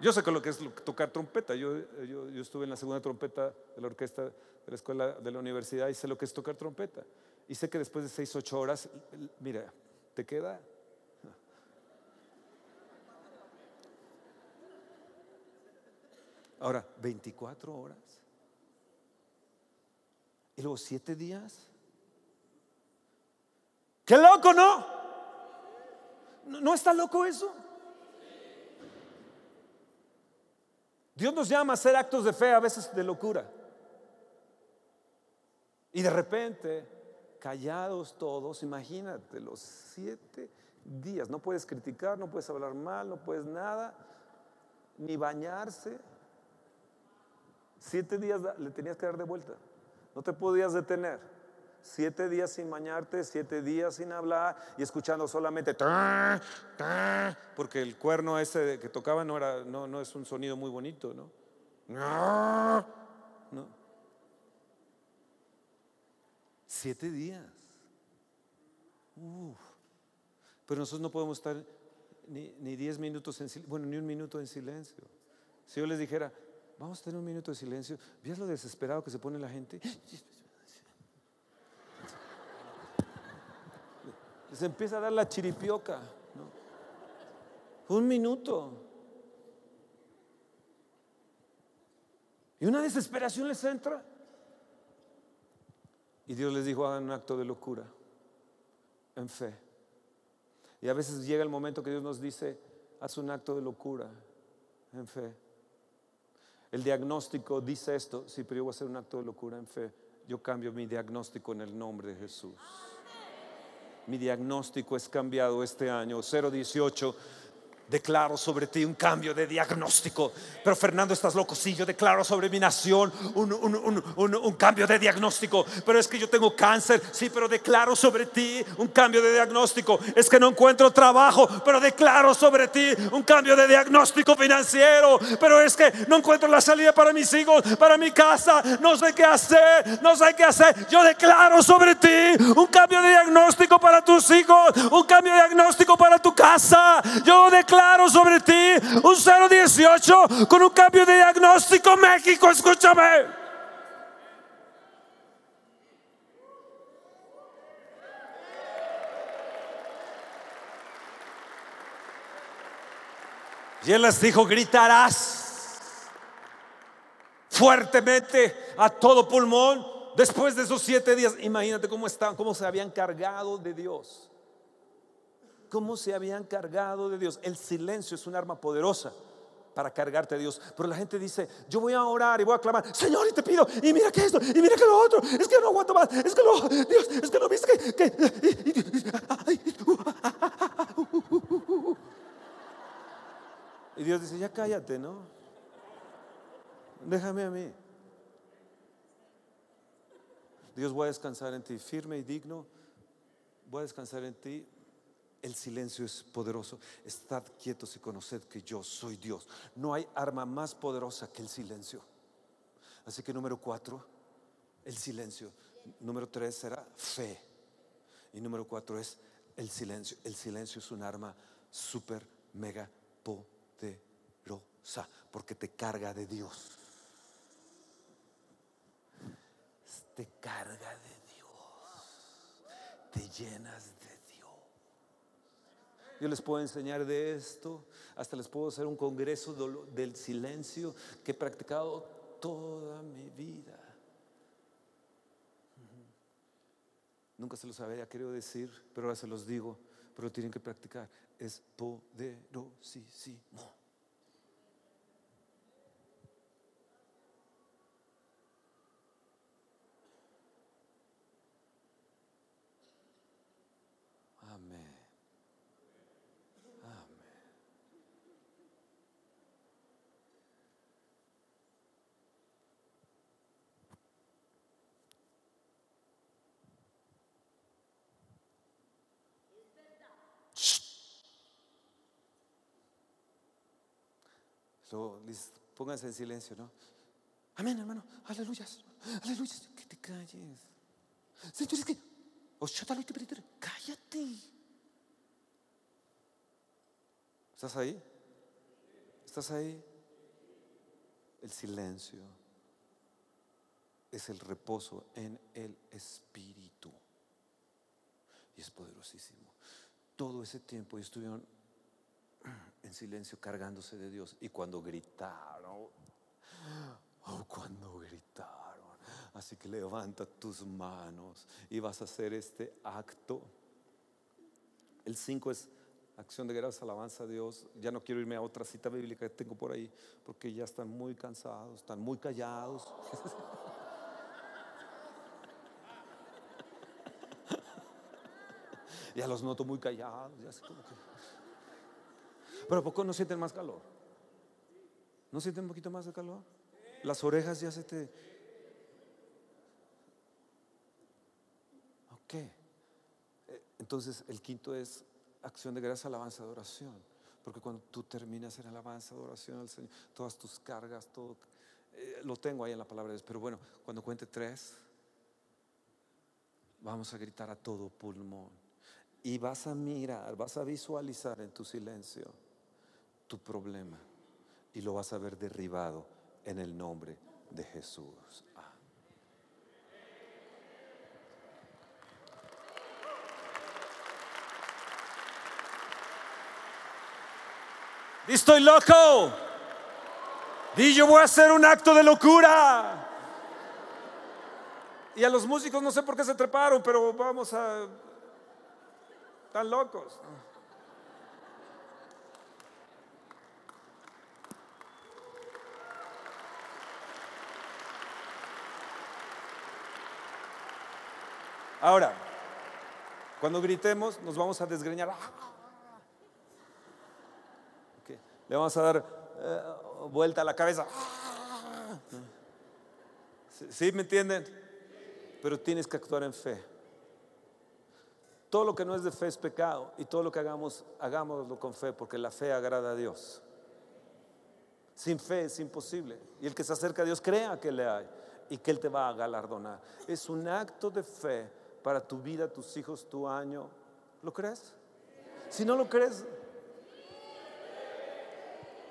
Yo sé que lo que es tocar trompeta. Yo, yo, yo, estuve en la segunda trompeta de la orquesta de la escuela de la universidad y sé lo que es tocar trompeta. Y sé que después de seis, ocho horas, mira, te queda (laughs) Ahora, 24 horas. Y luego siete días. ¡Qué loco, no! ¿No está loco eso? Dios nos llama a hacer actos de fe, a veces de locura. Y de repente, callados todos, imagínate, los siete días. No puedes criticar, no puedes hablar mal, no puedes nada, ni bañarse. Siete días le tenías que dar de vuelta. No te podías detener. Siete días sin bañarte, siete días sin hablar y escuchando solamente porque el cuerno ese que tocaba no era, no, no es un sonido muy bonito, ¿no? Siete días. Pero nosotros no podemos estar ni, ni diez minutos en silencio, bueno, ni un minuto en silencio. Si yo les dijera, Vamos a tener un minuto de silencio. ¿Vías lo desesperado que se pone la gente? Les empieza a dar la chiripioca. Un minuto. Y una desesperación les entra. Y Dios les dijo, hagan un acto de locura, en fe. Y a veces llega el momento que Dios nos dice, haz un acto de locura, en fe. El diagnóstico dice esto, sí, pero yo voy a hacer un acto de locura en fe. Yo cambio mi diagnóstico en el nombre de Jesús. Mi diagnóstico es cambiado este año, 018. Declaro sobre ti un cambio de diagnóstico. Pero Fernando, estás loco. Sí, yo declaro sobre mi nación un, un- un- un- cambio de diagnóstico. Pero es que yo tengo cáncer. Sí, pero declaro sobre ti un cambio de diagnóstico. Es que no encuentro trabajo. Pero declaro sobre ti un cambio de diagnóstico financiero. Pero es que no encuentro la salida para mis hijos, para mi casa. No sé qué hacer. No sé qué hacer. Yo declaro sobre ti un cambio de diagnóstico para tus hijos. Un cambio de diagnóstico para tu casa. Yo declaro sobre ti un 018 con un cambio de diagnóstico. México, escúchame. Y él les dijo, gritarás fuertemente a todo pulmón después de esos siete días. Imagínate cómo estaban, cómo se habían cargado de Dios. Cómo se habían cargado de Dios. El silencio es un arma poderosa para cargarte de Dios. Pero la gente dice, yo voy a orar y voy a clamar, Señor, y te pido, y mira que esto, y mira que lo otro, es que no aguanto más, es que lo, Dios, es que no viste que, que- y Dios dice, ya cállate, ¿no? Déjame a mí. Dios, voy a descansar en ti, firme y digno. Voy a descansar en ti. El silencio es poderoso. Estad quietos y conoced que yo soy Dios. No hay arma más poderosa que el silencio. Así que número cuatro, el silencio. Número tres será fe. Y número cuatro es el silencio. El silencio es un arma súper, mega poderosa. Porque te carga de Dios. Te carga de Dios. Te llenas de. Yo les puedo enseñar de esto, hasta les puedo hacer un congreso del silencio que he practicado toda mi vida. Nunca se los había querido decir, pero ahora se los digo, pero tienen que practicar. Es poderosísimo. Luego, les- pónganse en silencio, ¿no? Amén, hermano. Aleluyas. Aleluyas. Que te calles. Señor, es que. Pediré. Cállate. ¿Estás ahí? ¿Estás ahí? El silencio es el reposo en el espíritu. Y es poderosísimo. Todo ese tiempo estuvieron en silencio cargándose de Dios. Y cuando gritaron, oh, cuando gritaron. Así que levanta tus manos y vas a hacer este acto. El 5 es acción de gracias, alabanza a Dios. Ya no quiero irme a otra cita bíblica que tengo por ahí, porque ya están muy cansados, están muy callados. (laughs) ya los noto muy callados, ya sé como que- Pero ¿a poco no sienten más calor? ¿No sienten un poquito más de calor? Las orejas ya se te... Ok. Eh, Entonces el quinto es acción de gracia, alabanza, adoración. Porque cuando tú terminas en alabanza, adoración al Señor, todas tus cargas, todo, eh, lo tengo ahí en la palabra de Dios. Pero bueno, cuando cuente tres, vamos a gritar a todo pulmón. Y vas a mirar, vas a visualizar en tu silencio tu problema. Y lo vas a ver derribado en el nombre de Jesús. Ah. Estoy loco. Di yo voy a hacer un acto de locura. Y a los músicos no sé por qué se treparon, pero vamos a... Están locos. Ahora, cuando gritemos nos vamos a desgreñar. le vamos a dar eh, vuelta a la cabeza. ¿Sí, sí me entienden? Pero tienes que actuar en fe. Todo lo que no es de fe es pecado y todo lo que hagamos, hagámoslo con fe, porque la fe agrada a Dios. Sin fe es imposible. Y el que se acerca a Dios crea que le hay y que Él te va a galardonar. Es un acto de fe para tu vida, tus hijos, tu año. ¿Lo crees? Si no lo crees,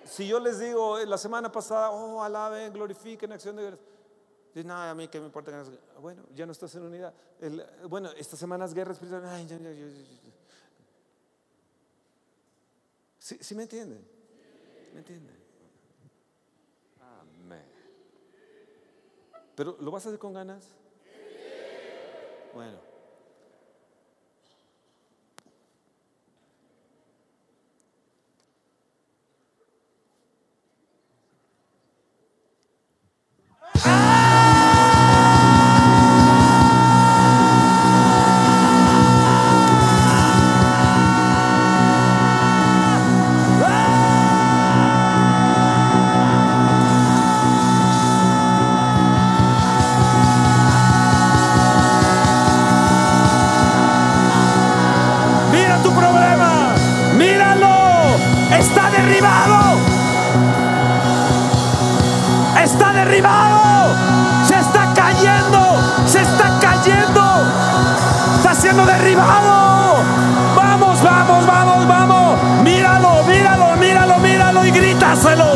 si yo les digo eh, la semana pasada, oh, alaben, glorifiquen, acción de gracias. Dicen, no, a mí que me importa. que no-". Bueno, ya no estás en unidad. El- bueno, esta semana es guerra espiritual. Ay, ya, ya, ya, ya, ya. ¿Sí, sí me entienden? ¿Me entienden? Amén. ¿Pero lo vas a hacer con ganas? Bueno.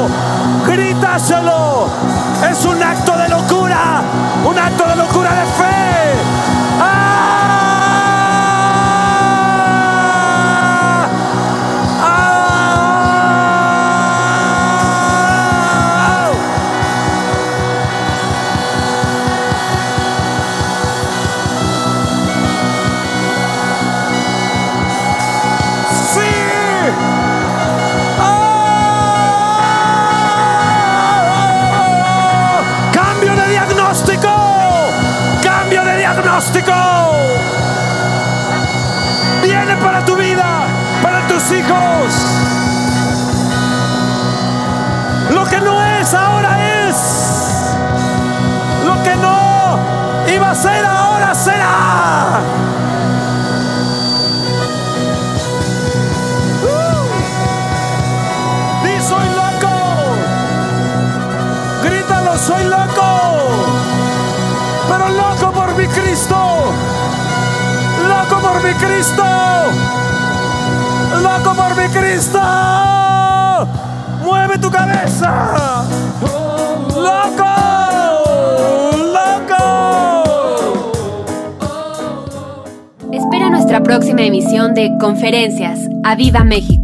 오! De Conferencias. ¡A Viva México!